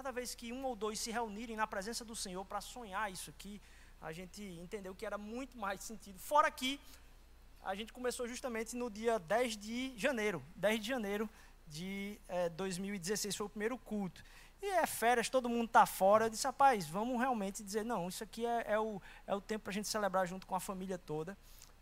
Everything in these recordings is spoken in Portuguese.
cada vez que um ou dois se reunirem na presença do Senhor para sonhar isso aqui, a gente entendeu que era muito mais sentido. Fora que a gente começou justamente no dia 10 de janeiro. 10 de janeiro de é, 2016 foi o primeiro culto. E é férias, todo mundo está fora. Eu disse, rapaz, vamos realmente dizer, não, isso aqui é, é o, é o tempo para a gente celebrar junto com a família toda.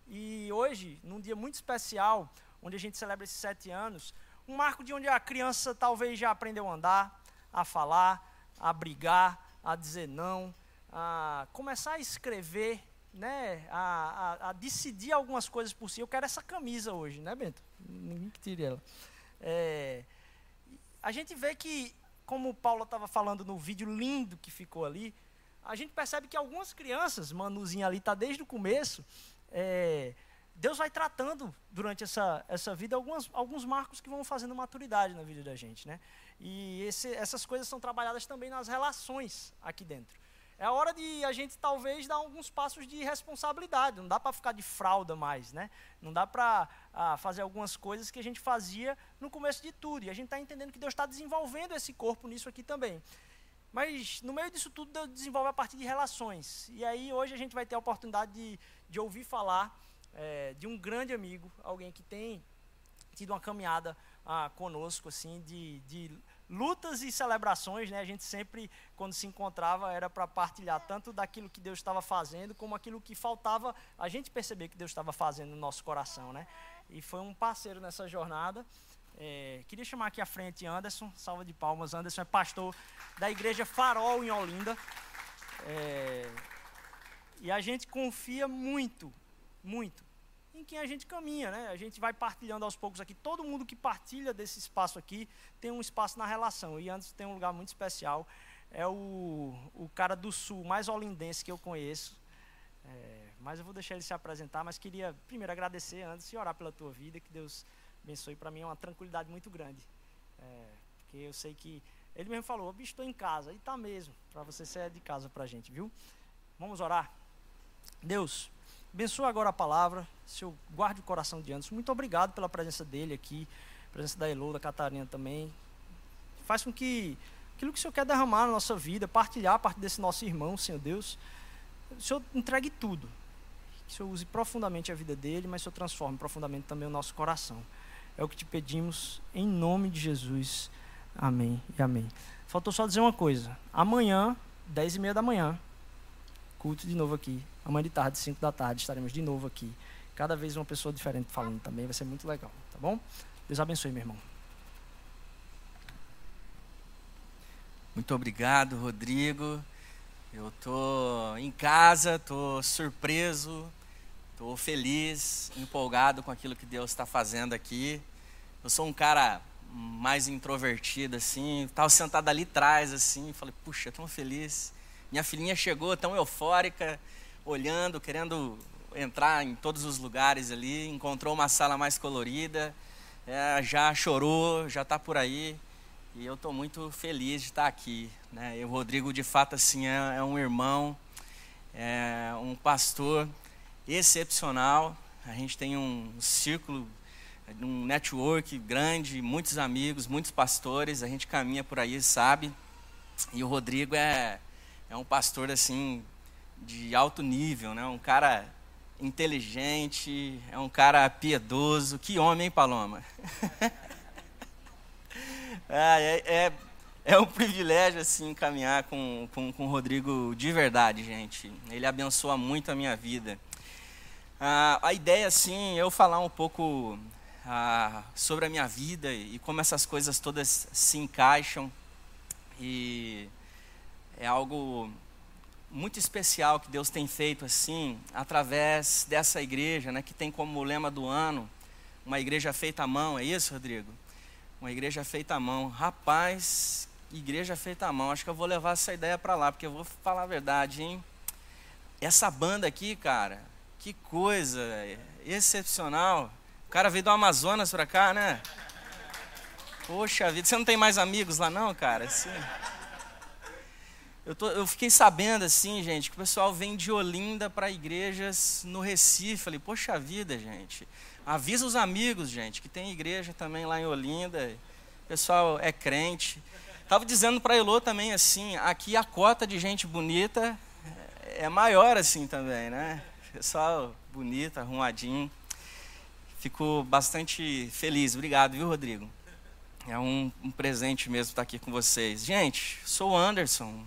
E hoje, num dia muito especial, onde a gente celebra esses sete anos, um marco de onde a criança talvez já aprendeu a andar, a falar, a brigar, a dizer não, a começar a escrever, né, a, a, a, decidir algumas coisas por si. Eu quero essa camisa hoje, né, Bento? Ninguém que tire ela. É, a gente vê que, como o Paulo estava falando no vídeo lindo que ficou ali, a gente percebe que algumas crianças, Manuzinha ali está desde o começo, é, Deus vai tratando durante essa, essa vida algumas, alguns marcos que vão fazendo maturidade na vida da gente, né? E esse, essas coisas são trabalhadas também nas relações aqui dentro. É hora de a gente talvez dar alguns passos de responsabilidade. Não dá para ficar de fralda mais, né? Não dá para ah, fazer algumas coisas que a gente fazia no começo de tudo. E a gente está entendendo que Deus está desenvolvendo esse corpo nisso aqui também. Mas no meio disso tudo, Deus desenvolve a partir de relações. E aí hoje a gente vai ter a oportunidade de, de ouvir falar é, de um grande amigo, alguém que tem tido uma caminhada ah, conosco, assim, de, de lutas e celebrações, né? A gente sempre, quando se encontrava, era para partilhar tanto daquilo que Deus estava fazendo, como aquilo que faltava a gente perceber que Deus estava fazendo no nosso coração, né? E foi um parceiro nessa jornada. É, queria chamar aqui à frente Anderson, salva de palmas. Anderson é pastor da igreja Farol em Olinda. É, e a gente confia muito, muito em quem a gente caminha, né? A gente vai partilhando aos poucos aqui. Todo mundo que partilha desse espaço aqui tem um espaço na relação. E antes tem um lugar muito especial. É o, o cara do sul mais olindense que eu conheço. É, mas eu vou deixar ele se apresentar. Mas queria primeiro agradecer antes e orar pela tua vida. Que Deus abençoe. Para mim é uma tranquilidade muito grande. É, porque eu sei que. Ele mesmo falou: bicho, estou em casa. E tá mesmo. Para você ser de casa para a gente, viu? Vamos orar. Deus. Abençoa agora a palavra. Senhor, guarde o coração de Anderson. Muito obrigado pela presença dele aqui, presença da Elô, da Catarina também. Faz com que aquilo que o Senhor quer derramar na nossa vida, partilhar a parte desse nosso irmão, Senhor Deus, o Senhor entregue tudo. Que o Senhor use profundamente a vida dele, mas o Senhor transforme profundamente também o nosso coração. É o que te pedimos em nome de Jesus. Amém e amém. Faltou só dizer uma coisa. Amanhã, dez e meia da manhã, culto de novo aqui. Amanhã de tarde, 5 da tarde, estaremos de novo aqui. Cada vez uma pessoa diferente falando também, vai ser muito legal, tá bom? Deus abençoe, meu irmão. Muito obrigado, Rodrigo. Eu tô em casa, tô surpreso, tô feliz, empolgado com aquilo que Deus está fazendo aqui. Eu sou um cara mais introvertido assim, estava sentado ali atrás assim, falei, puxa, tão feliz. Minha filhinha chegou tão eufórica, olhando, querendo entrar em todos os lugares ali, encontrou uma sala mais colorida, é, já chorou, já está por aí. E eu estou muito feliz de estar aqui. Né? E o Rodrigo, de fato, assim, é, é um irmão, é um pastor excepcional. A gente tem um círculo, um network grande, muitos amigos, muitos pastores. A gente caminha por aí, sabe? E o Rodrigo é, é um pastor assim de alto nível, né? Um cara inteligente, é um cara piedoso. Que homem, hein, Paloma? é, é, é, um privilégio, assim, caminhar com, com, com o Rodrigo de verdade, gente. Ele abençoa muito a minha vida. Ah, a ideia, assim, é eu falar um pouco ah, sobre a minha vida e como essas coisas todas se encaixam. E é algo muito especial que Deus tem feito assim, através dessa igreja, né, que tem como lema do ano uma igreja feita à mão, é isso, Rodrigo? Uma igreja feita à mão. Rapaz, igreja feita à mão. Acho que eu vou levar essa ideia para lá, porque eu vou falar a verdade, hein? Essa banda aqui, cara, que coisa excepcional. O cara veio do Amazonas para cá, né? Poxa vida, você não tem mais amigos lá não, cara? Sim. Eu, tô, eu fiquei sabendo assim, gente, que o pessoal vem de Olinda para igrejas no Recife. Falei, poxa vida, gente. Avisa os amigos, gente, que tem igreja também lá em Olinda. O pessoal é crente. Tava dizendo para Elô também assim, aqui a cota de gente bonita é maior assim também, né? Pessoal bonito, arrumadinho. Fico bastante feliz. Obrigado, viu, Rodrigo? É um, um presente mesmo estar aqui com vocês. Gente, sou o Anderson.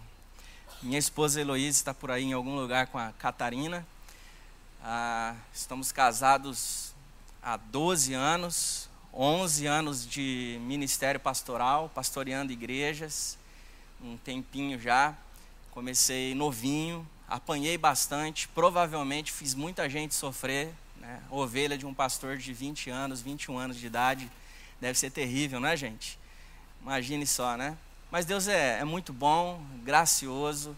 Minha esposa Heloísa está por aí em algum lugar com a Catarina. Ah, estamos casados há 12 anos, 11 anos de ministério pastoral, pastoreando igrejas, um tempinho já. Comecei novinho, apanhei bastante, provavelmente fiz muita gente sofrer. Né? Ovelha de um pastor de 20 anos, 21 anos de idade, deve ser terrível, não é, gente? Imagine só, né? Mas Deus é, é muito bom, gracioso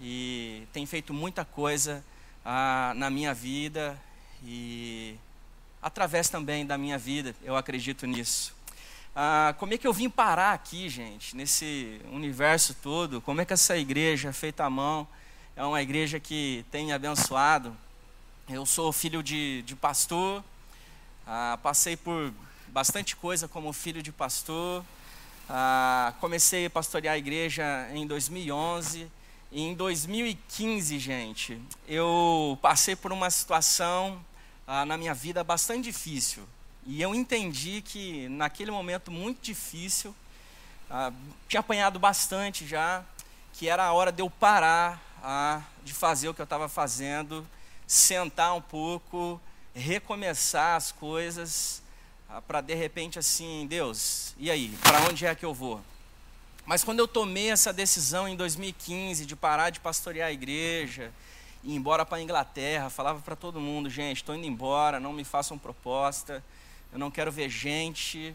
e tem feito muita coisa ah, na minha vida e através também da minha vida, eu acredito nisso. Ah, como é que eu vim parar aqui, gente, nesse universo todo? Como é que essa igreja feita à mão é uma igreja que tem abençoado? Eu sou filho de, de pastor, ah, passei por bastante coisa como filho de pastor. Ah, comecei a pastorear a igreja em 2011 e em 2015, gente, eu passei por uma situação ah, na minha vida bastante difícil. E eu entendi que naquele momento muito difícil, ah, tinha apanhado bastante já, que era a hora de eu parar ah, de fazer o que eu estava fazendo, sentar um pouco, recomeçar as coisas, para de repente assim, Deus, e aí, para onde é que eu vou? Mas quando eu tomei essa decisão em 2015 de parar de pastorear a igreja, ir embora para a Inglaterra, falava para todo mundo, gente, estou indo embora, não me façam proposta, eu não quero ver gente.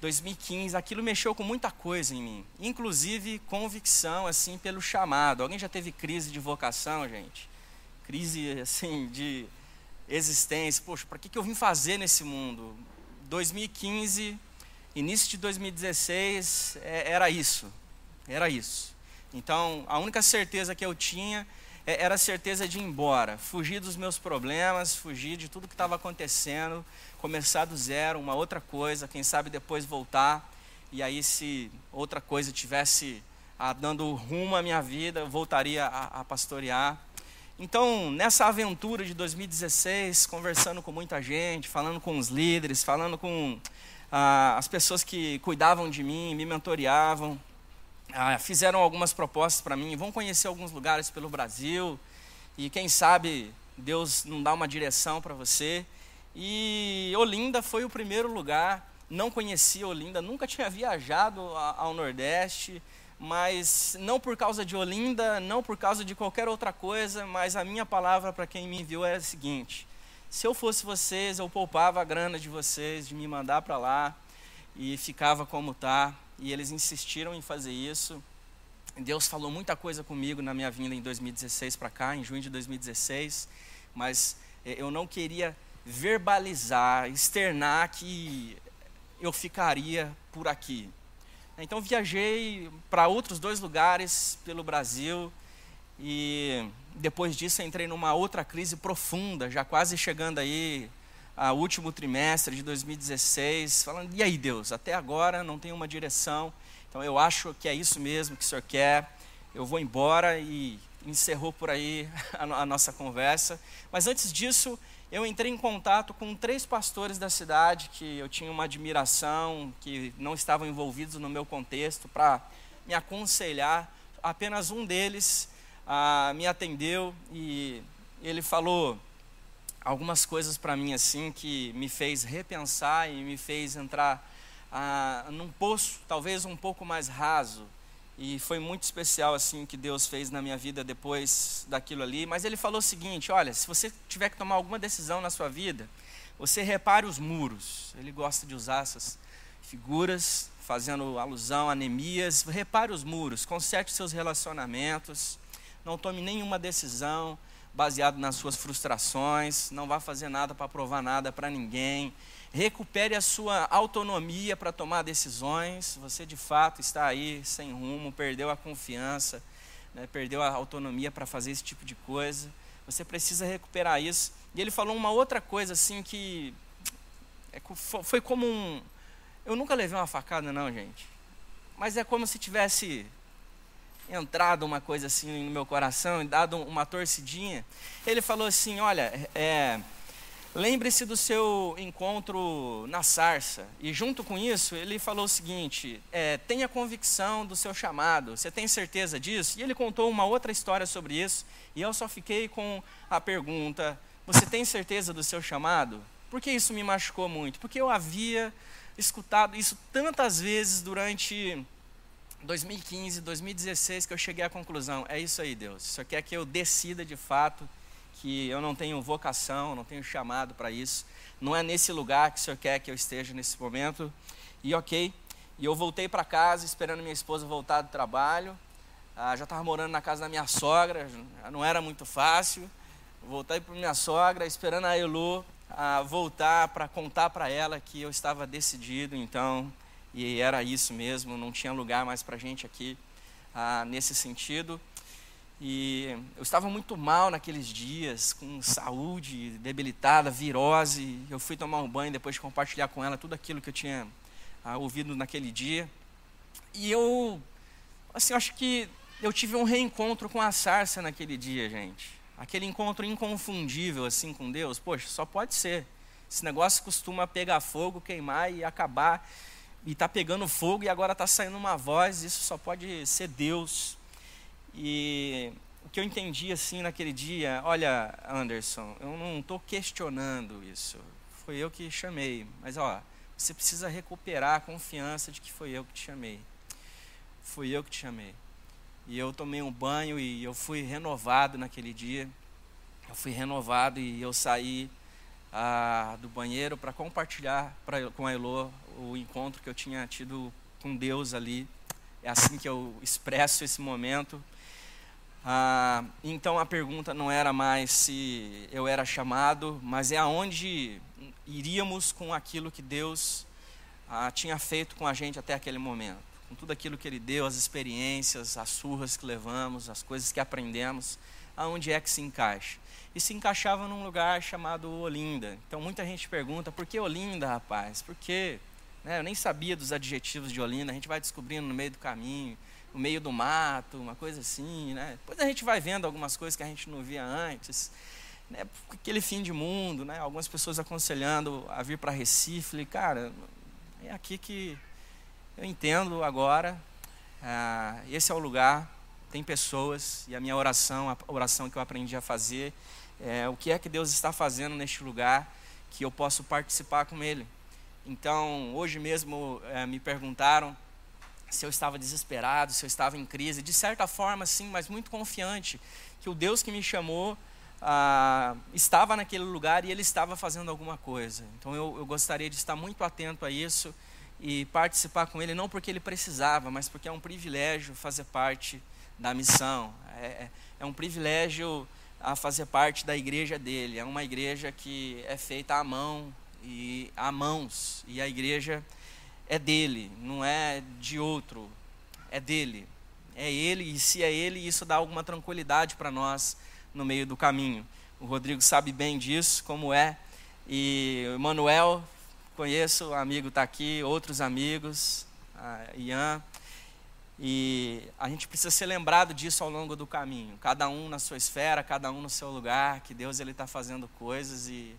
2015, aquilo mexeu com muita coisa em mim, inclusive convicção assim pelo chamado. Alguém já teve crise de vocação, gente? Crise assim de existência. Poxa, para que, que eu vim fazer nesse mundo? 2015 início de 2016 é, era isso, era isso. Então, a única certeza que eu tinha é, era a certeza de ir embora, fugir dos meus problemas, fugir de tudo que estava acontecendo, começar do zero, uma outra coisa, quem sabe depois voltar. E aí, se outra coisa tivesse ah, dando rumo à minha vida, eu voltaria a, a pastorear. Então, nessa aventura de 2016, conversando com muita gente, falando com os líderes, falando com ah, as pessoas que cuidavam de mim, me mentoreavam, ah, fizeram algumas propostas para mim. Vão conhecer alguns lugares pelo Brasil e quem sabe Deus não dá uma direção para você. E Olinda foi o primeiro lugar. Não conhecia Olinda, nunca tinha viajado ao Nordeste, mas não por causa de Olinda, não por causa de qualquer outra coisa, mas a minha palavra para quem me enviou é a seguinte: se eu fosse vocês, eu poupava a grana de vocês, de me mandar para lá e ficava como tá. E eles insistiram em fazer isso. Deus falou muita coisa comigo na minha vinda em 2016 para cá, em junho de 2016, mas eh, eu não queria verbalizar, externar que eu ficaria por aqui. Então viajei para outros dois lugares pelo Brasil e depois disso entrei numa outra crise profunda, já quase chegando aí ao último trimestre de 2016, falando: "E aí, Deus, até agora não tem uma direção. Então eu acho que é isso mesmo que o Senhor quer. Eu vou embora e encerrou por aí a, a nossa conversa. Mas antes disso, eu entrei em contato com três pastores da cidade que eu tinha uma admiração, que não estavam envolvidos no meu contexto, para me aconselhar. Apenas um deles ah, me atendeu e ele falou algumas coisas para mim assim que me fez repensar e me fez entrar ah, num poço talvez um pouco mais raso e foi muito especial assim que Deus fez na minha vida depois daquilo ali mas ele falou o seguinte olha se você tiver que tomar alguma decisão na sua vida você repare os muros ele gosta de usar essas figuras fazendo alusão a Neemias repare os muros conserte seus relacionamentos não tome nenhuma decisão baseado nas suas frustrações, não vá fazer nada para provar nada para ninguém. Recupere a sua autonomia para tomar decisões. Você de fato está aí sem rumo, perdeu a confiança, né, perdeu a autonomia para fazer esse tipo de coisa. Você precisa recuperar isso. E ele falou uma outra coisa assim que é foi como um. Eu nunca levei uma facada, não, gente. mas é como se tivesse entrado uma coisa assim no meu coração e dado uma torcidinha. Ele falou assim: Olha, é, lembre-se do seu encontro na sarça. E junto com isso, ele falou o seguinte: é, tenha convicção do seu chamado. Você tem certeza disso? E ele contou uma outra história sobre isso. E eu só fiquei com a pergunta: Você tem certeza do seu chamado? Por que isso me machucou muito? Porque eu havia escutado isso tantas vezes durante 2015, 2016 que eu cheguei à conclusão, é isso aí, Deus. Só quer que eu decida de fato que eu não tenho vocação, não tenho chamado para isso. Não é nesse lugar que o Senhor quer que eu esteja nesse momento. E ok. E eu voltei para casa esperando minha esposa voltar do trabalho. Ah, já estava morando na casa da minha sogra, não era muito fácil. Voltei para minha sogra, esperando a Elu ah, voltar para contar para ela que eu estava decidido, então e era isso mesmo, não tinha lugar mais para gente aqui ah, nesse sentido. E eu estava muito mal naqueles dias, com saúde debilitada, virose. Eu fui tomar um banho depois de compartilhar com ela tudo aquilo que eu tinha ah, ouvido naquele dia. E eu, assim, acho que eu tive um reencontro com a sarça naquele dia, gente. Aquele encontro inconfundível, assim, com Deus. Poxa, só pode ser. Esse negócio costuma pegar fogo, queimar e acabar e está pegando fogo e agora está saindo uma voz, isso só pode ser Deus. E o que eu entendi assim naquele dia, olha, Anderson, eu não estou questionando isso, foi eu que chamei, mas ó, você precisa recuperar a confiança de que foi eu que te chamei. Fui eu que te chamei. E eu tomei um banho e eu fui renovado naquele dia. Eu fui renovado e eu saí ah, do banheiro para compartilhar pra, com a Elô o encontro que eu tinha tido com Deus ali. É assim que eu expresso esse momento. Ah, então a pergunta não era mais se eu era chamado, mas é aonde iríamos com aquilo que Deus ah, tinha feito com a gente até aquele momento. Com tudo aquilo que Ele deu, as experiências, as surras que levamos, as coisas que aprendemos, aonde é que se encaixa? E se encaixava num lugar chamado Olinda. Então muita gente pergunta, por que Olinda, rapaz? Por quê? Né? Eu nem sabia dos adjetivos de Olinda, a gente vai descobrindo no meio do caminho, no meio do mato, uma coisa assim. Né? Depois a gente vai vendo algumas coisas que a gente não via antes. Né? Aquele fim de mundo, né? algumas pessoas aconselhando a vir para Recife. Falei, cara, é aqui que eu entendo agora. Ah, esse é o lugar, tem pessoas, e a minha oração, a oração que eu aprendi a fazer, é o que é que Deus está fazendo neste lugar que eu posso participar com Ele. Então, hoje mesmo é, me perguntaram se eu estava desesperado, se eu estava em crise. De certa forma, sim, mas muito confiante que o Deus que me chamou ah, estava naquele lugar e Ele estava fazendo alguma coisa. Então, eu, eu gostaria de estar muito atento a isso e participar com Ele, não porque Ele precisava, mas porque é um privilégio fazer parte da missão. É, é, é um privilégio a fazer parte da igreja dele. É uma igreja que é feita à mão, e há mãos, e a igreja é dele, não é de outro, é dele. É ele, e se é ele, isso dá alguma tranquilidade para nós no meio do caminho. O Rodrigo sabe bem disso, como é. E o Manuel, conheço, o amigo está aqui, outros amigos, Ian. E a gente precisa ser lembrado disso ao longo do caminho. Cada um na sua esfera, cada um no seu lugar, que Deus ele está fazendo coisas e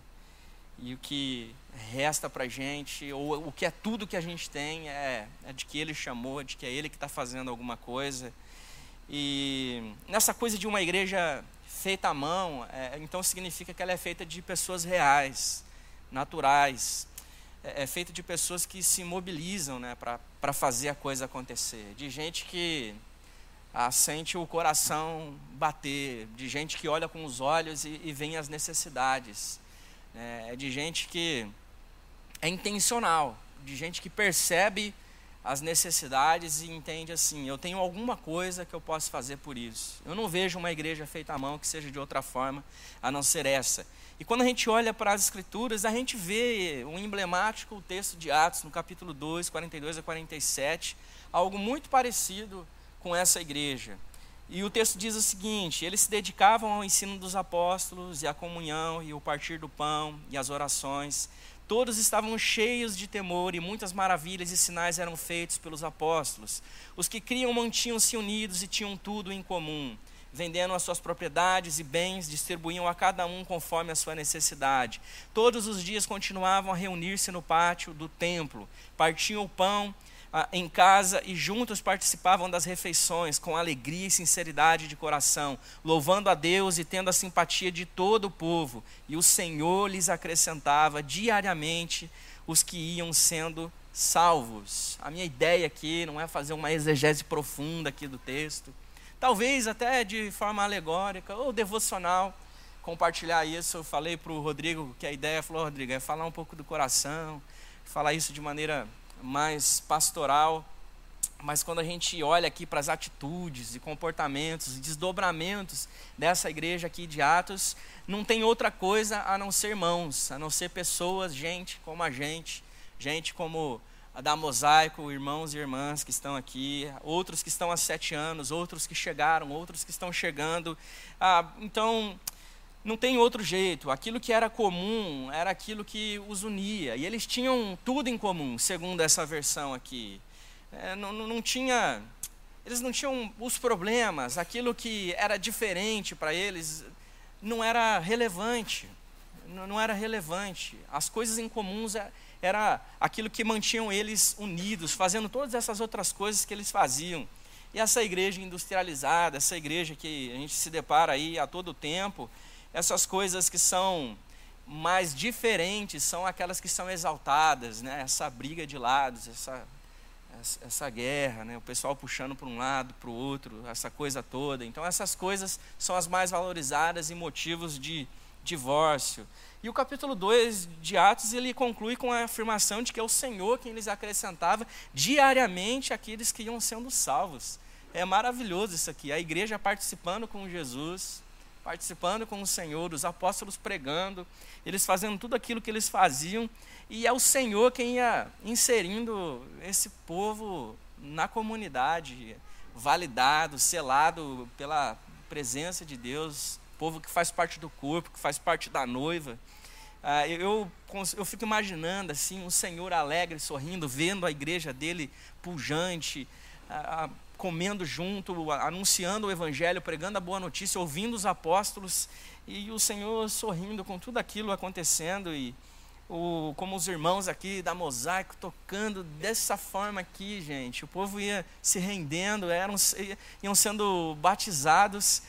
e o que resta para a gente, ou o que é tudo que a gente tem, é, é de que Ele chamou, de que é Ele que está fazendo alguma coisa. E nessa coisa de uma igreja feita à mão, é, então significa que ela é feita de pessoas reais, naturais, é, é feita de pessoas que se mobilizam né, para fazer a coisa acontecer, de gente que ah, sente o coração bater, de gente que olha com os olhos e, e vê as necessidades é, é de gente que é intencional, de gente que percebe as necessidades e entende assim: eu tenho alguma coisa que eu posso fazer por isso. Eu não vejo uma igreja feita à mão que seja de outra forma a não ser essa. E quando a gente olha para as Escrituras, a gente vê um emblemático texto de Atos, no capítulo 2, 42 a 47, algo muito parecido com essa igreja. E o texto diz o seguinte: eles se dedicavam ao ensino dos apóstolos, e à comunhão, e o partir do pão, e as orações. Todos estavam cheios de temor, e muitas maravilhas e sinais eram feitos pelos apóstolos. Os que criam mantinham-se unidos e tinham tudo em comum vendendo as suas propriedades e bens, distribuíam a cada um conforme a sua necessidade. Todos os dias continuavam a reunir-se no pátio do templo, partiam o pão em casa e juntos participavam das refeições com alegria e sinceridade de coração, louvando a Deus e tendo a simpatia de todo o povo. E o Senhor lhes acrescentava diariamente os que iam sendo salvos. A minha ideia aqui não é fazer uma exegese profunda aqui do texto talvez até de forma alegórica ou devocional, compartilhar isso. Eu falei para o Rodrigo que a ideia, falou, Rodrigo, é falar um pouco do coração, falar isso de maneira mais pastoral. Mas quando a gente olha aqui para as atitudes e comportamentos e desdobramentos dessa igreja aqui de Atos, não tem outra coisa a não ser mãos, a não ser pessoas, gente como a gente, gente como da Mosaico, irmãos e irmãs que estão aqui, outros que estão há sete anos, outros que chegaram, outros que estão chegando. Ah, então, não tem outro jeito. Aquilo que era comum era aquilo que os unia. E eles tinham tudo em comum, segundo essa versão aqui. É, não, não tinha. Eles não tinham os problemas, aquilo que era diferente para eles não era relevante. Não, era relevante. As coisas em comuns é, era aquilo que mantinham eles unidos, fazendo todas essas outras coisas que eles faziam. E essa igreja industrializada, essa igreja que a gente se depara aí a todo tempo, essas coisas que são mais diferentes são aquelas que são exaltadas, né? essa briga de lados, essa, essa guerra, né? o pessoal puxando para um lado, para o outro, essa coisa toda. Então, essas coisas são as mais valorizadas e motivos de divórcio. E o capítulo 2 de Atos, ele conclui com a afirmação de que é o Senhor quem lhes acrescentava diariamente aqueles que iam sendo salvos. É maravilhoso isso aqui, a igreja participando com Jesus, participando com o Senhor, os apóstolos pregando, eles fazendo tudo aquilo que eles faziam, e é o Senhor quem ia inserindo esse povo na comunidade, validado, selado pela presença de Deus, povo que faz parte do corpo, que faz parte da noiva. Ah, eu, eu fico imaginando assim um Senhor alegre, sorrindo, vendo a igreja dele pujante, comendo junto, anunciando o evangelho, pregando a boa notícia, ouvindo os apóstolos e o Senhor sorrindo com tudo aquilo acontecendo e o, como os irmãos aqui da Mosaico tocando dessa forma aqui, gente. O povo ia se rendendo, eram, iam sendo batizados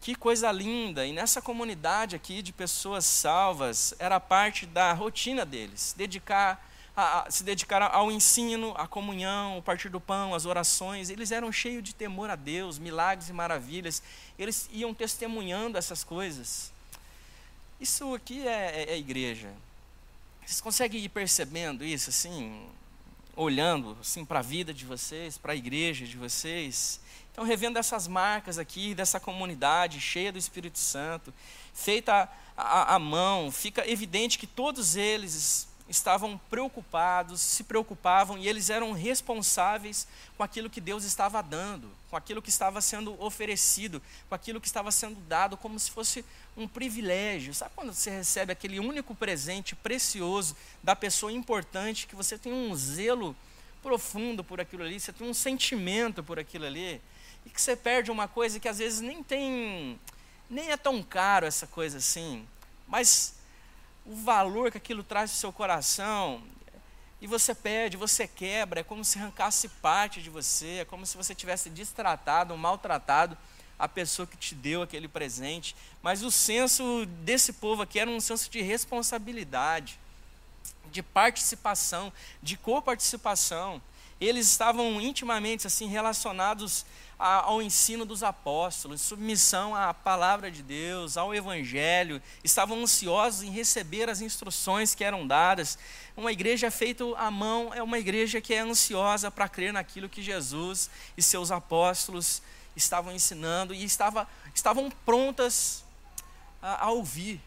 que coisa linda! E nessa comunidade aqui de pessoas salvas, era parte da rotina deles, dedicar a, a, se dedicar ao ensino, à comunhão, o partir do pão, as orações. Eles eram cheios de temor a Deus, milagres e maravilhas. Eles iam testemunhando essas coisas. Isso aqui é, é, é igreja. Vocês conseguem ir percebendo isso assim, olhando assim para a vida de vocês, para a igreja de vocês? Então, revendo essas marcas aqui, dessa comunidade cheia do Espírito Santo, feita à mão, fica evidente que todos eles estavam preocupados, se preocupavam e eles eram responsáveis com aquilo que Deus estava dando, com aquilo que estava sendo oferecido, com aquilo que estava sendo dado, como se fosse um privilégio. Sabe quando você recebe aquele único presente precioso da pessoa importante, que você tem um zelo profundo por aquilo ali, você tem um sentimento por aquilo ali? e que você perde uma coisa que às vezes nem tem, nem é tão caro essa coisa assim, mas o valor que aquilo traz no seu coração, e você perde, você quebra, é como se arrancasse parte de você, é como se você tivesse destratado, maltratado a pessoa que te deu aquele presente. Mas o senso desse povo aqui era um senso de responsabilidade, de participação, de coparticipação. Eles estavam intimamente assim relacionados ao ensino dos apóstolos, submissão à palavra de Deus, ao evangelho, estavam ansiosos em receber as instruções que eram dadas. Uma igreja feita à mão é uma igreja que é ansiosa para crer naquilo que Jesus e seus apóstolos estavam ensinando e estava, estavam prontas a, a ouvir.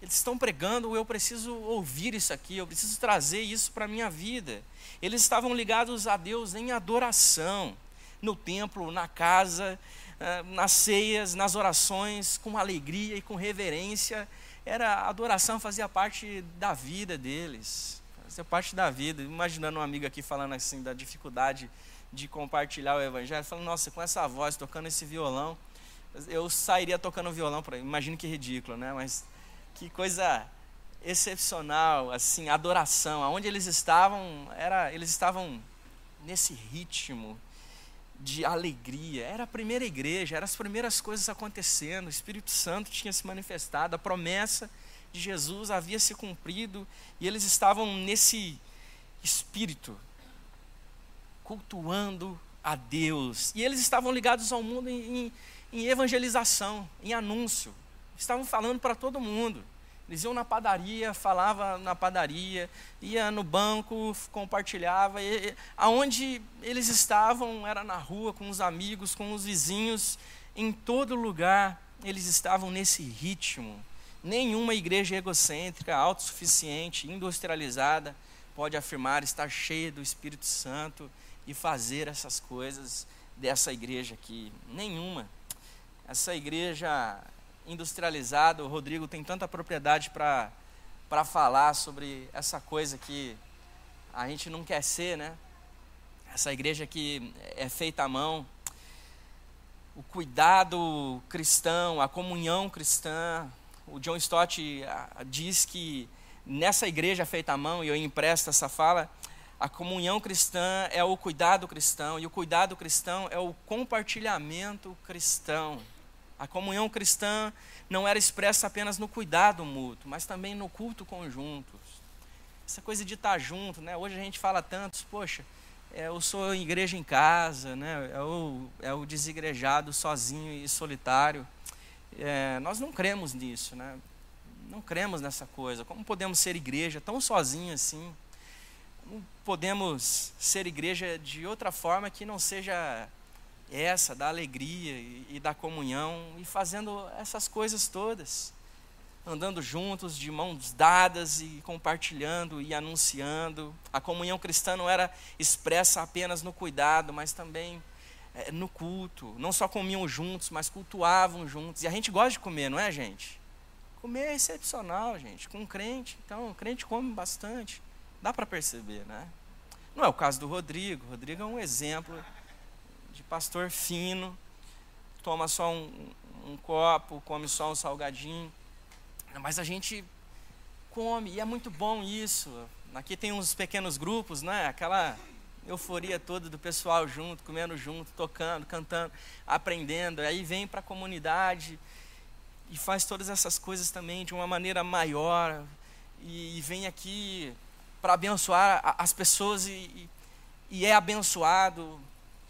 Eles estão pregando, eu preciso ouvir isso aqui, eu preciso trazer isso para a minha vida. Eles estavam ligados a Deus em adoração no templo, na casa, eh, nas ceias, nas orações, com alegria e com reverência. Era a adoração fazia parte da vida deles, fazia parte da vida. Imaginando um amigo aqui falando assim da dificuldade de compartilhar o evangelho, falando, nossa, com essa voz, tocando esse violão, eu sairia tocando violão para imagino que ridículo, né? Mas que coisa excepcional, assim, adoração. Aonde eles estavam, era, eles estavam nesse ritmo de alegria. Era a primeira igreja, eram as primeiras coisas acontecendo. O Espírito Santo tinha se manifestado, a promessa de Jesus havia se cumprido e eles estavam nesse espírito cultuando a Deus. E eles estavam ligados ao mundo em, em evangelização, em anúncio. Estavam falando para todo mundo. Eles iam na padaria, falava na padaria, ia no banco, compartilhava. E, aonde eles estavam era na rua, com os amigos, com os vizinhos, em todo lugar eles estavam nesse ritmo. Nenhuma igreja egocêntrica, autossuficiente, industrializada pode afirmar estar cheia do Espírito Santo e fazer essas coisas dessa igreja aqui. Nenhuma. Essa igreja industrializado, o Rodrigo tem tanta propriedade para falar sobre essa coisa que a gente não quer ser, né? Essa igreja que é feita à mão, o cuidado cristão, a comunhão cristã. O John Stott diz que nessa igreja feita à mão, e eu empresto essa fala, a comunhão cristã é o cuidado cristão, e o cuidado cristão é o compartilhamento cristão. A comunhão cristã não era expressa apenas no cuidado mútuo, mas também no culto conjunto. Essa coisa de estar junto, né? Hoje a gente fala tantos, poxa, é, eu sou igreja em casa, né? É o, é o desigrejado sozinho e solitário. É, nós não cremos nisso, né? Não cremos nessa coisa. Como podemos ser igreja tão sozinho assim? Como podemos ser igreja de outra forma que não seja essa da alegria e, da comunhão e fazendo essas coisas todas, andando juntos, de mãos dadas e compartilhando e anunciando. A comunhão cristã não era expressa apenas no cuidado, mas também é, no culto. Não só comiam juntos, mas cultuavam juntos. E a gente gosta de comer, não é, gente? Comer é excepcional, gente. Com um crente, então, o crente come bastante. Dá para perceber, né? Não é o caso do Rodrigo. O Rodrigo é um exemplo de pastor fino, toma só um, um copo, come só um salgadinho. Mas a gente come, e é muito bom isso. Aqui tem uns pequenos grupos, né? Aquela euforia toda do pessoal junto, comendo junto, tocando, cantando, aprendendo. Aí vem para a comunidade e faz todas essas coisas também de uma maneira maior. E, e vem aqui para abençoar as pessoas e, e, e é abençoado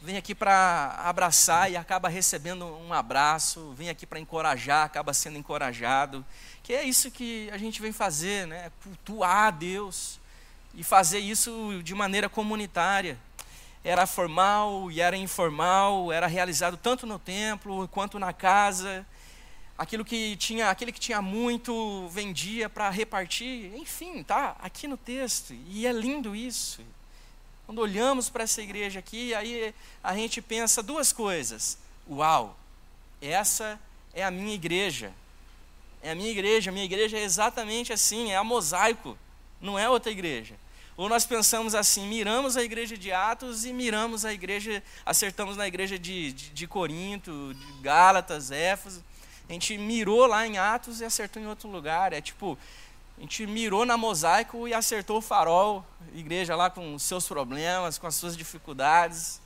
vem aqui para abraçar e acaba recebendo um abraço, vem aqui para encorajar, acaba sendo encorajado. Que é isso que a gente vem fazer, né? Cultuar a Deus e fazer isso de maneira comunitária. Era formal e era informal, era realizado tanto no templo quanto na casa. Aquilo que tinha, aquele que tinha muito vendia para repartir, enfim, tá aqui no texto. E é lindo isso. Quando olhamos para essa igreja aqui, aí a gente pensa duas coisas. Uau, essa é a minha igreja. É a minha igreja, a minha igreja é exatamente assim, é a mosaico, não é outra igreja. Ou nós pensamos assim, miramos a igreja de Atos e miramos a igreja, acertamos na igreja de, de, de Corinto, de Gálatas, Éfeso. A gente mirou lá em Atos e acertou em outro lugar. É tipo, a gente mirou na mosaico e acertou o farol, igreja lá com os seus problemas, com as suas dificuldades.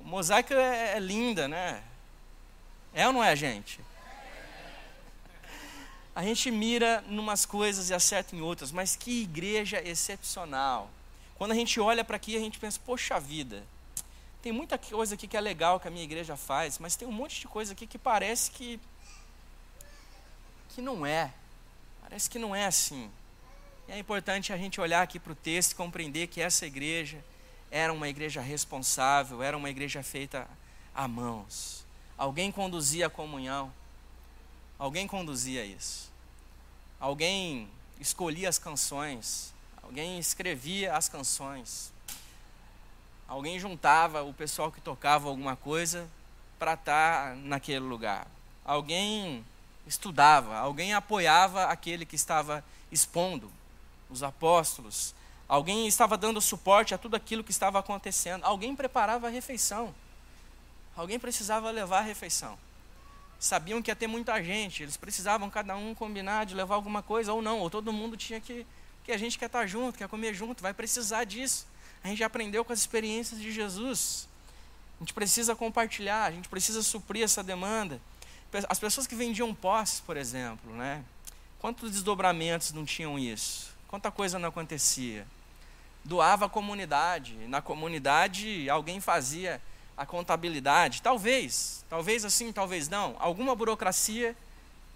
O mosaico é, é linda, né? É ou não é, gente? A gente mira em umas coisas e acerta em outras, mas que igreja excepcional. Quando a gente olha para aqui, a gente pensa, poxa vida, tem muita coisa aqui que é legal que a minha igreja faz, mas tem um monte de coisa aqui que parece que, que não é. Parece que não é assim. E é importante a gente olhar aqui para o texto e compreender que essa igreja era uma igreja responsável, era uma igreja feita a mãos. Alguém conduzia a comunhão, alguém conduzia isso. Alguém escolhia as canções, alguém escrevia as canções. Alguém juntava o pessoal que tocava alguma coisa para estar tá naquele lugar. Alguém estudava, alguém apoiava aquele que estava expondo, os apóstolos. Alguém estava dando suporte a tudo aquilo que estava acontecendo. Alguém preparava a refeição. Alguém precisava levar a refeição. Sabiam que ia ter muita gente, eles precisavam cada um combinar de levar alguma coisa ou não, ou todo mundo tinha que. que a gente quer estar junto, quer comer junto, vai precisar disso. A gente aprendeu com as experiências de Jesus. A gente precisa compartilhar, a gente precisa suprir essa demanda. As pessoas que vendiam posses, por exemplo, né? Quantos desdobramentos não tinham isso? Quanta coisa não acontecia? Doava a comunidade. Na comunidade, alguém fazia a contabilidade. Talvez, talvez assim, talvez não. Alguma burocracia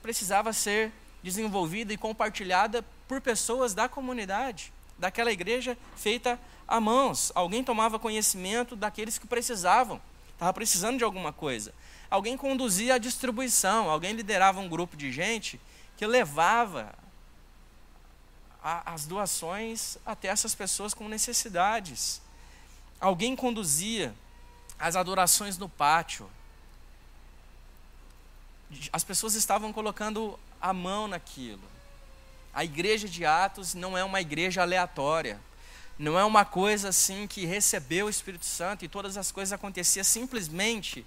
precisava ser desenvolvida e compartilhada por pessoas da comunidade, daquela igreja feita a mãos. Alguém tomava conhecimento daqueles que precisavam, estava precisando de alguma coisa. Alguém conduzia a distribuição, alguém liderava um grupo de gente que levava a, as doações até essas pessoas com necessidades. Alguém conduzia as adorações no pátio. As pessoas estavam colocando a mão naquilo. A igreja de Atos não é uma igreja aleatória. Não é uma coisa assim que recebeu o Espírito Santo e todas as coisas aconteciam simplesmente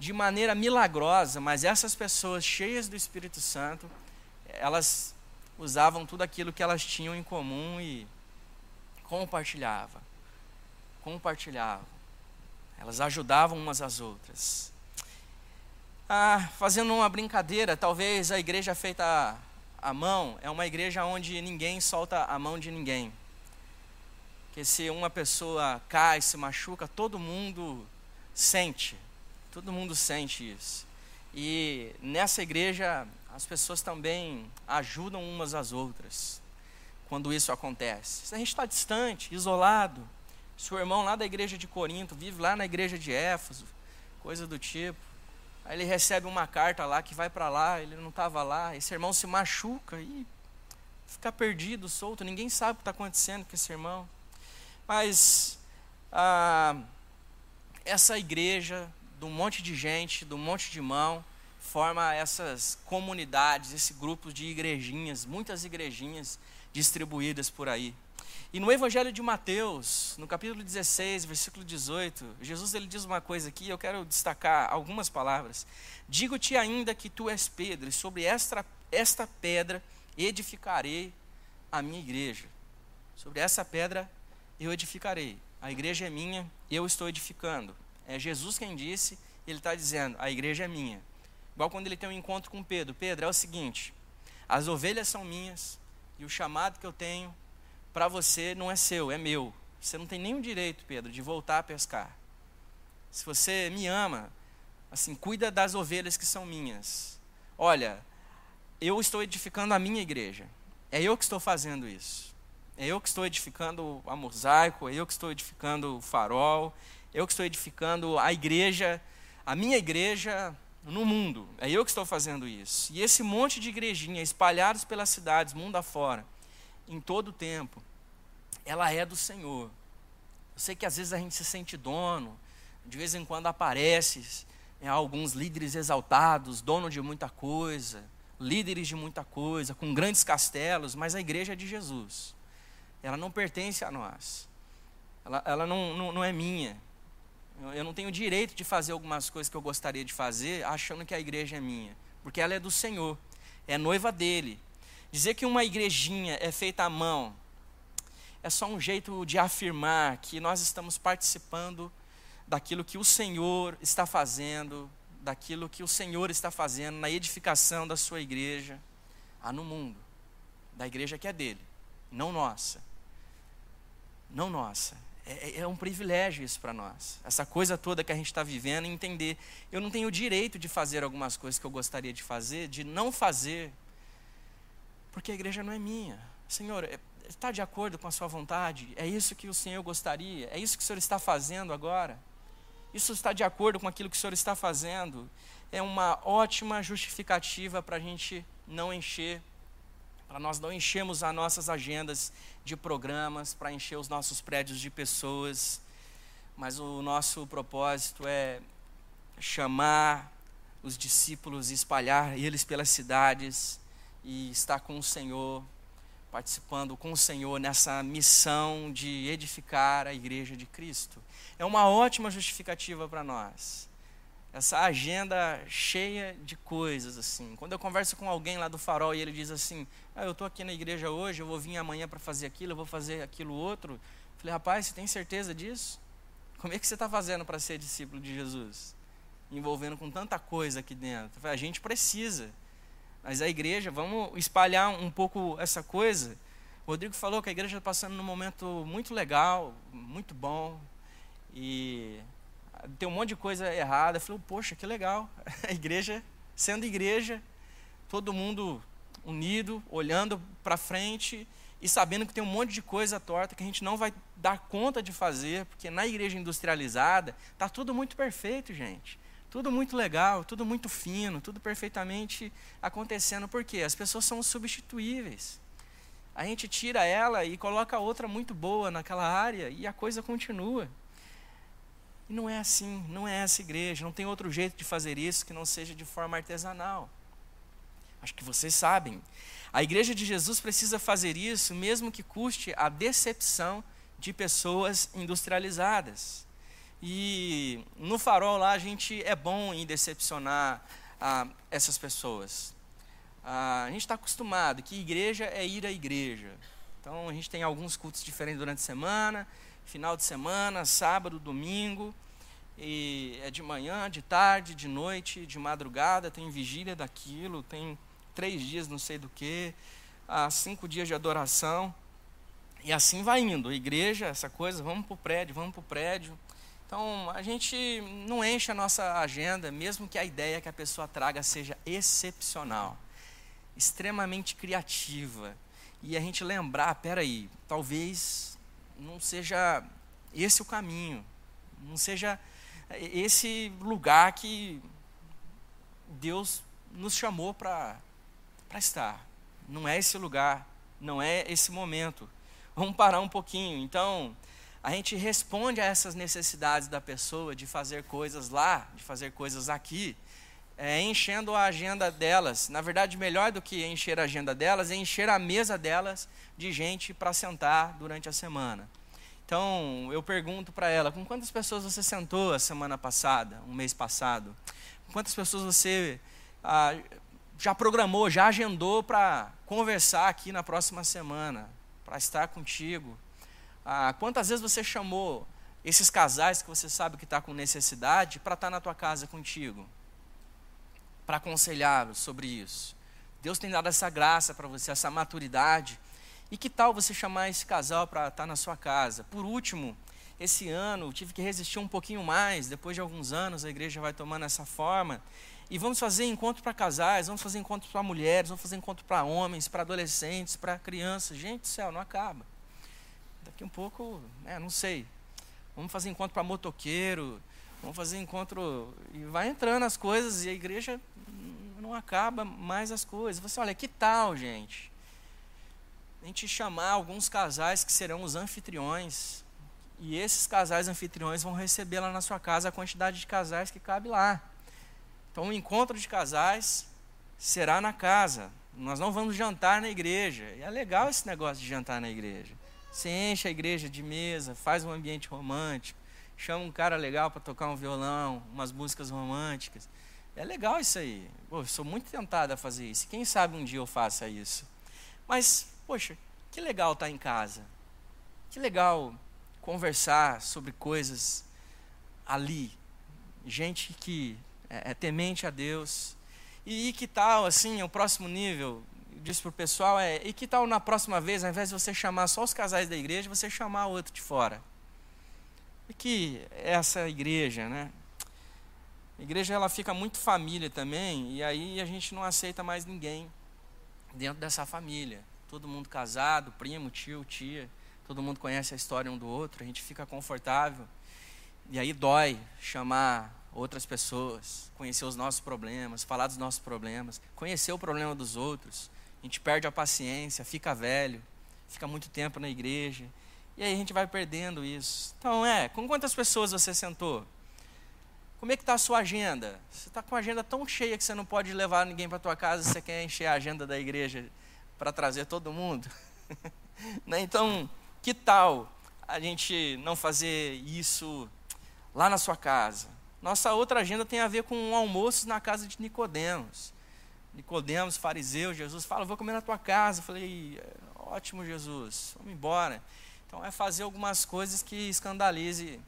de maneira milagrosa, mas essas pessoas cheias do Espírito Santo, elas usavam tudo aquilo que elas tinham em comum e compartilhavam. Compartilhavam. Elas ajudavam umas às outras. Ah, fazendo uma brincadeira, talvez a igreja feita à mão é uma igreja onde ninguém solta a mão de ninguém. Que se uma pessoa cai, se machuca, todo mundo sente. Todo mundo sente isso. E nessa igreja as pessoas também ajudam umas às outras quando isso acontece. Se a gente está distante, isolado, seu irmão lá da igreja de Corinto vive lá na igreja de Éfeso, coisa do tipo. Aí ele recebe uma carta lá que vai para lá, ele não estava lá, esse irmão se machuca e fica perdido, solto, ninguém sabe o que está acontecendo com esse irmão. Mas ah, essa igreja, de um monte de gente, de um monte de mão, forma essas comunidades, esse grupo de igrejinhas, muitas igrejinhas distribuídas por aí. E no Evangelho de Mateus, no capítulo 16, versículo 18, Jesus ele diz uma coisa aqui, eu quero destacar algumas palavras. Digo-te ainda que tu és Pedro, e sobre esta, esta pedra edificarei a minha igreja. Sobre essa pedra eu edificarei. A igreja é minha, eu estou edificando. É Jesus quem disse, ele está dizendo, a igreja é minha. Igual quando ele tem um encontro com Pedro. Pedro, é o seguinte: as ovelhas são minhas, e o chamado que eu tenho para você não é seu, é meu. Você não tem nenhum direito, Pedro, de voltar a pescar. Se você me ama, assim, cuida das ovelhas que são minhas. Olha, eu estou edificando a minha igreja. É eu que estou fazendo isso. É eu que estou edificando a mosaico, é eu que estou edificando o farol, eu que estou edificando a igreja, a minha igreja no mundo. É eu que estou fazendo isso. E esse monte de igrejinha espalhados pelas cidades, mundo afora, em todo o tempo, ela é do Senhor. Eu sei que às vezes a gente se sente dono, de vez em quando aparece é, alguns líderes exaltados, dono de muita coisa, líderes de muita coisa, com grandes castelos, mas a igreja é de Jesus. Ela não pertence a nós. Ela, ela não, não, não é minha. Eu não tenho direito de fazer algumas coisas que eu gostaria de fazer achando que a igreja é minha, porque ela é do Senhor, é noiva dele. Dizer que uma igrejinha é feita à mão é só um jeito de afirmar que nós estamos participando daquilo que o Senhor está fazendo, daquilo que o Senhor está fazendo na edificação da sua igreja, ah, no mundo, da igreja que é dele, não nossa. Não nossa. É, é um privilégio isso para nós. Essa coisa toda que a gente está vivendo, entender. Eu não tenho o direito de fazer algumas coisas que eu gostaria de fazer, de não fazer, porque a igreja não é minha. Senhor, é, está de acordo com a sua vontade? É isso que o Senhor gostaria? É isso que o Senhor está fazendo agora? Isso está de acordo com aquilo que o Senhor está fazendo? É uma ótima justificativa para a gente não encher, para nós não enchermos as nossas agendas de programas, para encher os nossos prédios de pessoas. Mas o nosso propósito é chamar os discípulos e espalhar eles pelas cidades e estar com o Senhor, participando com o Senhor nessa missão de edificar a igreja de Cristo. É uma ótima justificativa para nós. Essa agenda cheia de coisas assim. Quando eu converso com alguém lá do Farol e ele diz assim: ah, "Eu estou aqui na igreja hoje, eu vou vir amanhã para fazer aquilo, eu vou fazer aquilo outro", eu falei: "Rapaz, você tem certeza disso? Como é que você está fazendo para ser discípulo de Jesus?" envolvendo com tanta coisa aqui dentro. A gente precisa. Mas a igreja, vamos espalhar um pouco essa coisa. O Rodrigo falou que a igreja está passando num momento muito legal, muito bom. E tem um monte de coisa errada. Eu falei, poxa, que legal. A igreja, sendo igreja, todo mundo unido, olhando para frente e sabendo que tem um monte de coisa torta que a gente não vai dar conta de fazer, porque na igreja industrializada está tudo muito perfeito, gente. Tudo muito legal, tudo muito fino, tudo perfeitamente acontecendo. Por quê? As pessoas são substituíveis. A gente tira ela e coloca outra muito boa naquela área e a coisa continua. E não é assim, não é essa igreja, não tem outro jeito de fazer isso que não seja de forma artesanal. Acho que vocês sabem. A igreja de Jesus precisa fazer isso, mesmo que custe a decepção de pessoas industrializadas. E no farol lá a gente é bom em decepcionar ah, essas pessoas. Ah, a gente está acostumado que igreja é ir à igreja. Então a gente tem alguns cultos diferentes durante a semana, final de semana, sábado, domingo. E é de manhã, de tarde, de noite, de madrugada, tem vigília daquilo, tem três dias não sei do que, ah, cinco dias de adoração. E assim vai indo. Igreja, essa coisa, vamos para o prédio, vamos para o prédio. Então, a gente não enche a nossa agenda, mesmo que a ideia que a pessoa traga seja excepcional, extremamente criativa. E a gente lembrar, peraí, talvez não seja esse o caminho, não seja esse lugar que Deus nos chamou para estar. Não é esse lugar, não é esse momento. Vamos parar um pouquinho. Então, a gente responde a essas necessidades da pessoa de fazer coisas lá, de fazer coisas aqui, é, enchendo a agenda delas. Na verdade, melhor do que encher a agenda delas é encher a mesa delas de gente para sentar durante a semana. Então, eu pergunto para ela: com quantas pessoas você sentou a semana passada, um mês passado? Com quantas pessoas você ah, já programou, já agendou para conversar aqui na próxima semana, para estar contigo? Ah, quantas vezes você chamou esses casais que você sabe que está com necessidade para estar tá na tua casa contigo? Para aconselhá-los sobre isso. Deus tem dado essa graça para você, essa maturidade. E que tal você chamar esse casal para estar na sua casa? Por último, esse ano tive que resistir um pouquinho mais. Depois de alguns anos, a igreja vai tomando essa forma. E vamos fazer encontro para casais, vamos fazer encontro para mulheres, vamos fazer encontro para homens, para adolescentes, para crianças. Gente do céu, não acaba daqui um pouco, né, não sei. Vamos fazer encontro para motoqueiro, vamos fazer encontro. E vai entrando as coisas e a igreja não acaba mais as coisas. Você olha, que tal, gente? A gente chamar alguns casais que serão os anfitriões. E esses casais anfitriões vão receber lá na sua casa a quantidade de casais que cabe lá. Então, o encontro de casais será na casa. Nós não vamos jantar na igreja. E é legal esse negócio de jantar na igreja. Você enche a igreja de mesa, faz um ambiente romântico, chama um cara legal para tocar um violão, umas músicas românticas. É legal isso aí. Pô, sou muito tentado a fazer isso. Quem sabe um dia eu faça isso. Mas, poxa, que legal estar tá em casa. Que legal conversar sobre coisas ali. Gente que é, é temente a Deus. E, e que tal, assim, o próximo nível? disse para o pessoal é: e que tal na próxima vez, ao invés de você chamar só os casais da igreja, você chamar outro de fora? E que essa igreja, né? A igreja ela fica muito família também, e aí a gente não aceita mais ninguém dentro dessa família. Todo mundo casado, primo, tio, tia, todo mundo conhece a história um do outro, a gente fica confortável. E aí dói chamar outras pessoas, conhecer os nossos problemas, falar dos nossos problemas, conhecer o problema dos outros. A gente perde a paciência, fica velho, fica muito tempo na igreja. E aí a gente vai perdendo isso. Então, é, com quantas pessoas você sentou? Como é que está a sua agenda? Você está com a agenda tão cheia que você não pode levar ninguém para a tua casa, você quer encher a agenda da igreja para trazer todo mundo? né? Então, que tal a gente não fazer isso lá na sua casa? Nossa outra agenda tem a ver com um almoço na casa de Nicodemos. Nicodemos, fariseu, Jesus fala, vou comer na tua casa. Eu falei, ótimo Jesus, vamos embora. Então é fazer algumas coisas que escandalize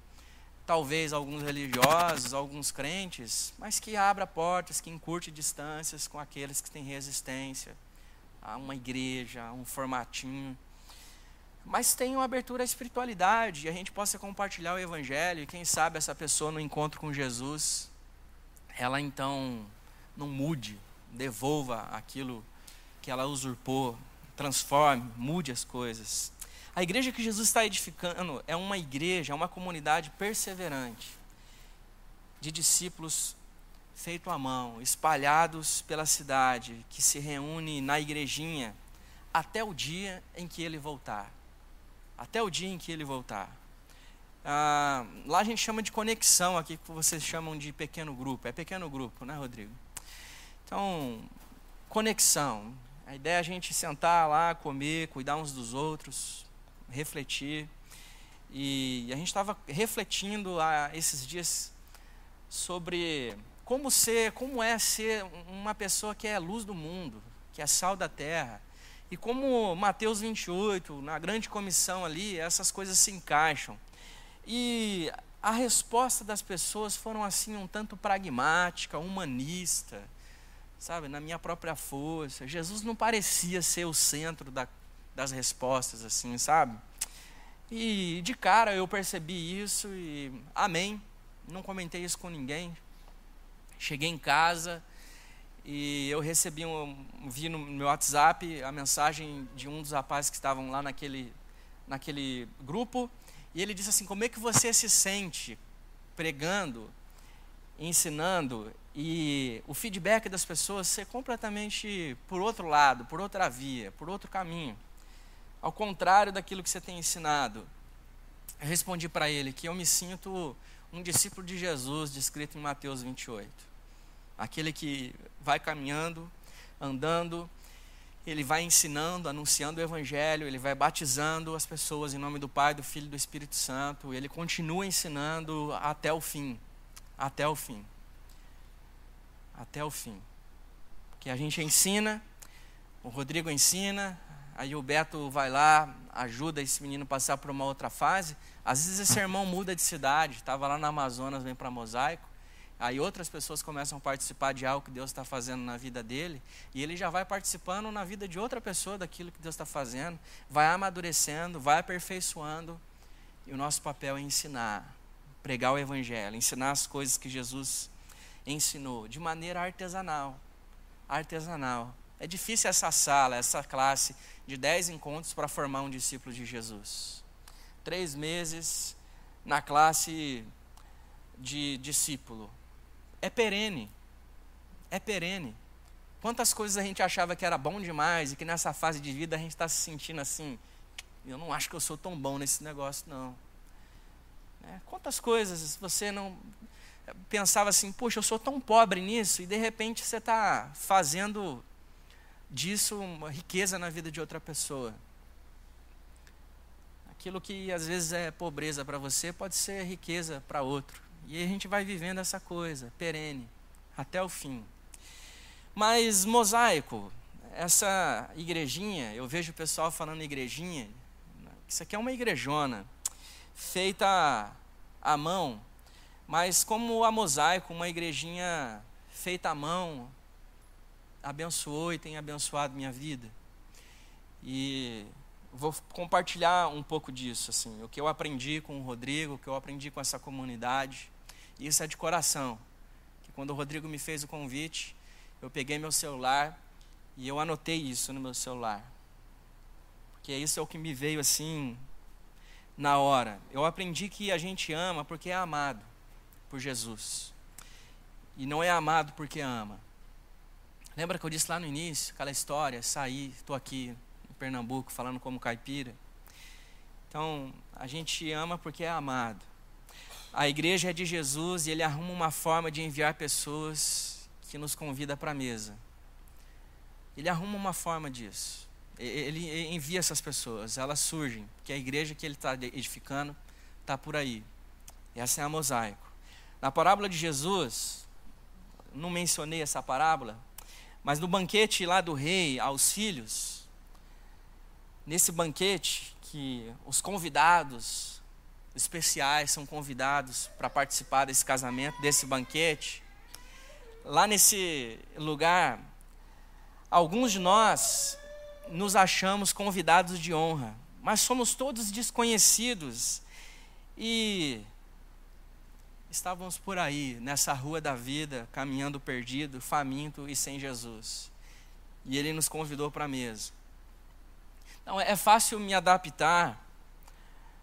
talvez alguns religiosos, alguns crentes, mas que abra portas, que encurte distâncias com aqueles que têm resistência a uma igreja, a um formatinho. Mas tem uma abertura à espiritualidade, e a gente possa compartilhar o evangelho, e quem sabe essa pessoa no encontro com Jesus, ela então não mude, devolva aquilo que ela usurpou, transforme, mude as coisas. A igreja que Jesus está edificando é uma igreja, é uma comunidade perseverante, de discípulos feito à mão, espalhados pela cidade, que se reúne na igrejinha até o dia em que ele voltar. Até o dia em que ele voltar. Ah, lá a gente chama de conexão, aqui que vocês chamam de pequeno grupo. É pequeno grupo, né, Rodrigo? Então, conexão. A ideia é a gente sentar lá, comer, cuidar uns dos outros, refletir. E a gente estava refletindo há esses dias sobre como ser, como é ser uma pessoa que é luz do mundo, que é sal da terra. E como Mateus 28, na grande comissão ali, essas coisas se encaixam. E a resposta das pessoas foram assim um tanto pragmática, humanista sabe, na minha própria força. Jesus não parecia ser o centro da, das respostas, assim, sabe? E de cara eu percebi isso e amém. Não comentei isso com ninguém. Cheguei em casa e eu recebi um, vi no meu WhatsApp a mensagem de um dos rapazes que estavam lá naquele, naquele grupo e ele disse assim: Como é que você se sente pregando, ensinando e o feedback das pessoas ser completamente por outro lado, por outra via, por outro caminho, ao contrário daquilo que você tem ensinado. Eu respondi para ele que eu me sinto um discípulo de Jesus, descrito em Mateus 28. Aquele que vai caminhando, andando, ele vai ensinando, anunciando o Evangelho, ele vai batizando as pessoas em nome do Pai, do Filho e do Espírito Santo, ele continua ensinando até o fim. Até o fim até o fim. Que a gente ensina, o Rodrigo ensina, aí o Beto vai lá, ajuda esse menino a passar por uma outra fase. Às vezes esse irmão muda de cidade, estava lá na Amazonas, vem para Mosaico. Aí outras pessoas começam a participar de algo que Deus está fazendo na vida dele, e ele já vai participando na vida de outra pessoa daquilo que Deus está fazendo, vai amadurecendo, vai aperfeiçoando, e o nosso papel é ensinar, pregar o Evangelho, ensinar as coisas que Jesus ensinou de maneira artesanal. Artesanal. É difícil essa sala, essa classe de dez encontros para formar um discípulo de Jesus. Três meses na classe de discípulo. É perene. É perene. Quantas coisas a gente achava que era bom demais e que nessa fase de vida a gente está se sentindo assim. Eu não acho que eu sou tão bom nesse negócio, não. É, quantas coisas você não pensava assim, puxa, eu sou tão pobre nisso, e de repente você está fazendo disso uma riqueza na vida de outra pessoa. Aquilo que às vezes é pobreza para você pode ser riqueza para outro. E a gente vai vivendo essa coisa, perene, até o fim. Mas mosaico, essa igrejinha, eu vejo o pessoal falando igrejinha, isso aqui é uma igrejona, feita à mão, mas como a Mosaico, uma igrejinha feita à mão, abençoou e tem abençoado minha vida. E vou compartilhar um pouco disso, assim, o que eu aprendi com o Rodrigo, o que eu aprendi com essa comunidade. E isso é de coração. Que quando o Rodrigo me fez o convite, eu peguei meu celular e eu anotei isso no meu celular. Porque isso é o que me veio assim na hora. Eu aprendi que a gente ama porque é amado por Jesus. E não é amado porque ama. Lembra que eu disse lá no início, aquela história, saí, estou aqui em Pernambuco falando como caipira. Então, a gente ama porque é amado. A igreja é de Jesus e ele arruma uma forma de enviar pessoas que nos convida para a mesa. Ele arruma uma forma disso. Ele envia essas pessoas, elas surgem, que a igreja que ele está edificando está por aí. Essa é a mosaico. Na parábola de Jesus, não mencionei essa parábola, mas no banquete lá do rei aos filhos, nesse banquete que os convidados especiais são convidados para participar desse casamento, desse banquete, lá nesse lugar, alguns de nós nos achamos convidados de honra, mas somos todos desconhecidos e estávamos por aí, nessa rua da vida, caminhando perdido, faminto e sem Jesus. E ele nos convidou para a mesa. Não, é fácil me adaptar,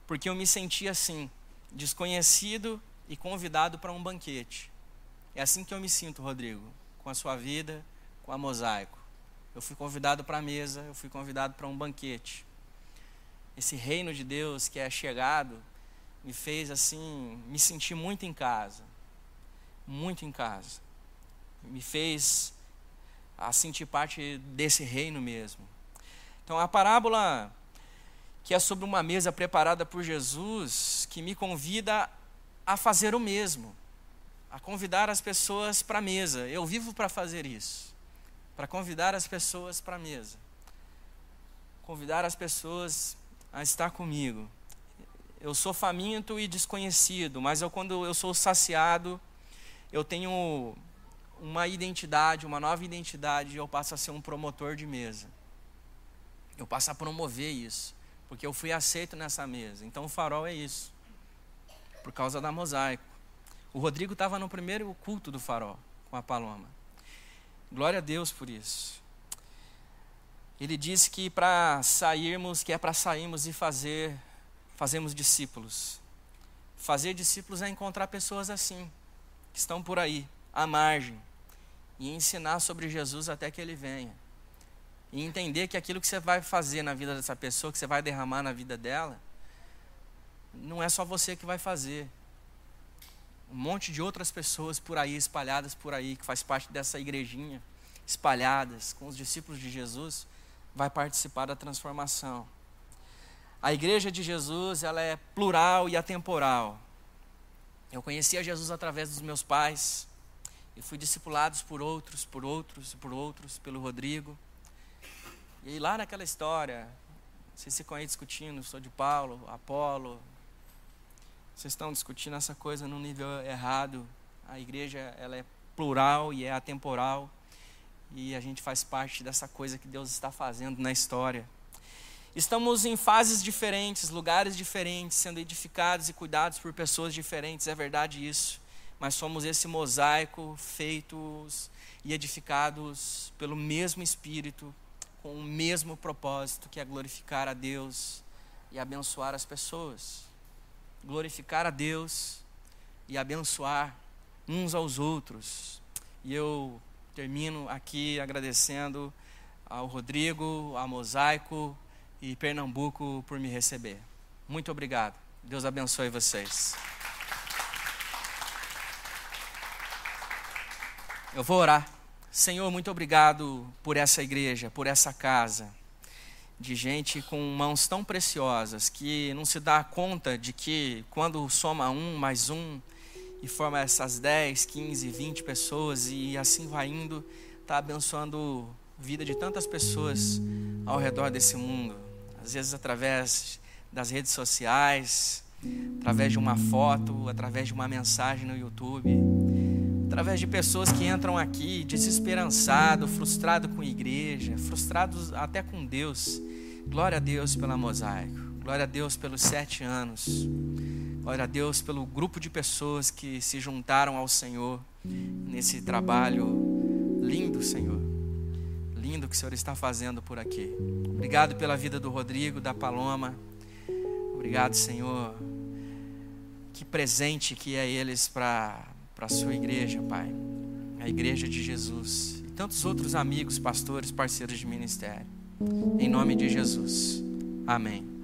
porque eu me senti assim, desconhecido e convidado para um banquete. É assim que eu me sinto, Rodrigo, com a sua vida, com a mosaico. Eu fui convidado para a mesa, eu fui convidado para um banquete. Esse reino de Deus que é chegado, me fez assim, me sentir muito em casa. Muito em casa. Me fez a sentir parte desse reino mesmo. Então a parábola que é sobre uma mesa preparada por Jesus, que me convida a fazer o mesmo, a convidar as pessoas para a mesa. Eu vivo para fazer isso, para convidar as pessoas para a mesa, convidar as pessoas a estar comigo eu sou faminto e desconhecido, mas eu, quando eu sou saciado, eu tenho uma identidade, uma nova identidade, e eu passo a ser um promotor de mesa. Eu passo a promover isso, porque eu fui aceito nessa mesa. Então o farol é isso, por causa da mosaico. O Rodrigo estava no primeiro culto do farol, com a Paloma. Glória a Deus por isso. Ele disse que para sairmos, que é para sairmos e fazer fazemos discípulos. Fazer discípulos é encontrar pessoas assim, que estão por aí, à margem, e ensinar sobre Jesus até que ele venha. E entender que aquilo que você vai fazer na vida dessa pessoa, que você vai derramar na vida dela, não é só você que vai fazer. Um monte de outras pessoas por aí, espalhadas por aí, que faz parte dessa igrejinha, espalhadas com os discípulos de Jesus, vai participar da transformação. A igreja de Jesus, ela é plural e atemporal. Eu conhecia Jesus através dos meus pais, e fui discipulado por outros, por outros, por outros, pelo Rodrigo. E aí lá naquela história, vocês ficam aí discutindo, sou de Paulo, Apolo. Vocês estão discutindo essa coisa num nível errado. A igreja, ela é plural e é atemporal. E a gente faz parte dessa coisa que Deus está fazendo na história. Estamos em fases diferentes, lugares diferentes, sendo edificados e cuidados por pessoas diferentes, é verdade isso. Mas somos esse mosaico feitos e edificados pelo mesmo Espírito, com o mesmo propósito, que é glorificar a Deus e abençoar as pessoas. Glorificar a Deus e abençoar uns aos outros. E eu termino aqui agradecendo ao Rodrigo, ao Mosaico, e Pernambuco por me receber. Muito obrigado. Deus abençoe vocês. Eu vou orar. Senhor, muito obrigado por essa igreja, por essa casa, de gente com mãos tão preciosas que não se dá conta de que quando soma um mais um e forma essas 10, 15, 20 pessoas e assim vai indo, está abençoando a vida de tantas pessoas ao redor desse mundo às vezes através das redes sociais, através de uma foto, através de uma mensagem no YouTube, através de pessoas que entram aqui desesperançado, frustrado com a igreja, frustrados até com Deus. Glória a Deus pela mosaico, glória a Deus pelos sete anos, glória a Deus pelo grupo de pessoas que se juntaram ao Senhor nesse trabalho lindo, Senhor que o Senhor está fazendo por aqui. Obrigado pela vida do Rodrigo, da Paloma. Obrigado, Senhor. Que presente que é eles para a sua igreja, Pai. A igreja de Jesus. E tantos outros amigos, pastores, parceiros de ministério. Em nome de Jesus. Amém.